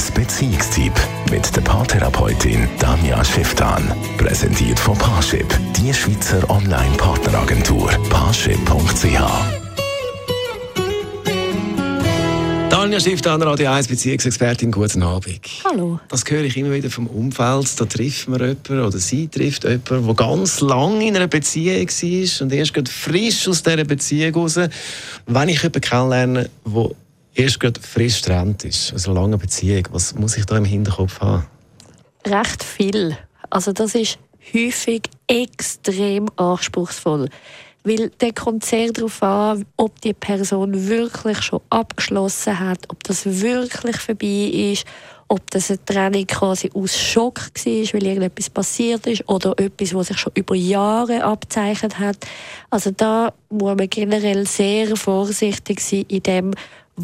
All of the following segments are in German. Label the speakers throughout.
Speaker 1: 1 Beziehungstyp mit der Paartherapeutin Danja Schifftan. Präsentiert von Paarship, die Schweizer Online-Partneragentur. Paarship.ch
Speaker 2: Danja Schifftan, Radio 1 Beziehungsexpertin, guten Abend.
Speaker 3: Hallo.
Speaker 2: Das höre ich immer wieder vom Umfeld. Da trifft man jemanden oder sie trifft jemanden, der ganz lange in einer Beziehung war und erst frisch aus dieser Beziehung raus. Wenn ich jemanden kennenlerne, der erst gerade frisch getrennt ist, also eine lange Beziehung, was muss ich da im Hinterkopf haben?
Speaker 3: Recht viel. Also das ist häufig extrem anspruchsvoll. Weil der kommt sehr darauf an, ob die Person wirklich schon abgeschlossen hat, ob das wirklich vorbei ist, ob das eine Trennung quasi aus Schock war, weil irgendetwas passiert ist oder etwas, was sich schon über Jahre abzeichnet hat. Also da muss man generell sehr vorsichtig sein in dem,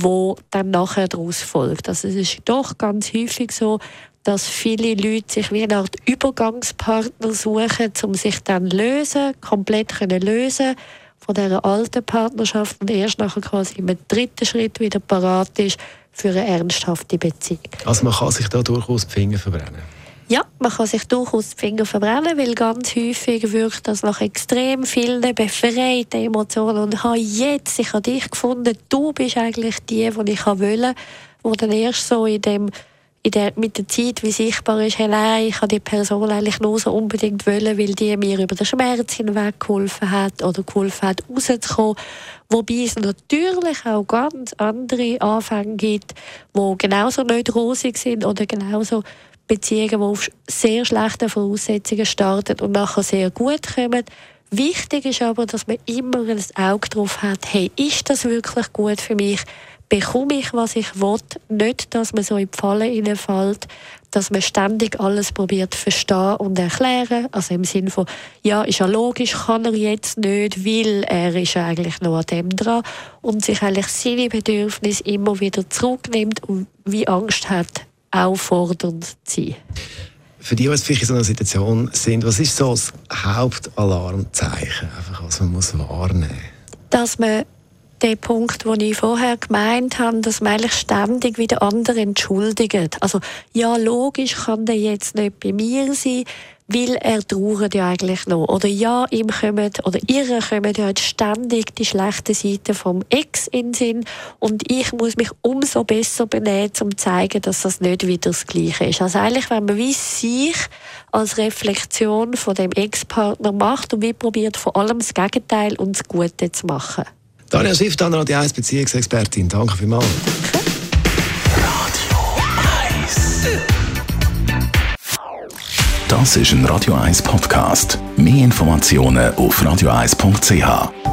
Speaker 3: wo dann nachher daraus folgt. Also es ist doch ganz häufig so, dass viele Leute sich wie eine Art Übergangspartner suchen, um sich dann lösen, komplett können lösen von dieser alten Partnerschaft und erst nachher quasi im dritten Schritt wieder parat ist für eine ernsthafte Beziehung.
Speaker 2: Also man kann sich da durchaus die Finger verbrennen?
Speaker 3: Ja, man kann sich durchaus die Finger verbrennen, weil ganz häufig wirkt das nach extrem vielen befreiten Emotionen. Und habe jetzt, ich habe dich gefunden, du bist eigentlich die, die ich wollte, wo dann erst so in dem der, mit der Zeit wie sichtbar ist, hey, nein, ich habe die Person eigentlich nur so unbedingt wollen, weil die mir über den Schmerz hinweg geholfen hat oder geholfen hat, rauszukommen. Wobei es natürlich auch ganz andere Anfänge gibt, die genauso nicht rosig sind oder genauso Beziehungen, die auf sehr schlechten Voraussetzungen starten und nachher sehr gut kommen. Wichtig ist aber, dass man immer ein Auge darauf hat, hey, ist das wirklich gut für mich? Bekomme ich, was ich will? Nicht, dass man so in die Falle hineinfällt, dass man ständig alles probiert zu verstehen und erklären. Also im Sinne von, ja, ist ja logisch, kann er jetzt nicht, weil er ist eigentlich noch an dem dran und sich eigentlich seine Bedürfnisse immer wieder zurücknimmt und wie Angst hat, auffordernd zu sein.
Speaker 2: Für die, die vielleicht in so einer Situation sind, was ist so das Hauptalarmzeichen, einfach, was man muss wahrnehmen muss?
Speaker 3: Dass man den Punkt, den ich vorher gemeint habe, dass man eigentlich ständig wieder andere entschuldigt. Also, ja, logisch kann der jetzt nicht bei mir sein, weil er trauert ja eigentlich noch. Oder ja, ihm kommen, oder ihr kommen ja ständig die schlechten Seiten vom Ex in den Sinn und ich muss mich umso besser benehmen, um zu zeigen, dass das nicht wieder das Gleiche ist. Also eigentlich, wenn man wie sich als Reflexion von dem Ex-Partner macht und wie probiert vor allem das Gegenteil und das Gute zu machen.
Speaker 2: Daniel Schiff, dann Radio 1 Beziehungsexpertin. Danke vielmals.
Speaker 1: Radio 1 Das ist ein Radio 1 Podcast. Mehr Informationen auf radio1.ch.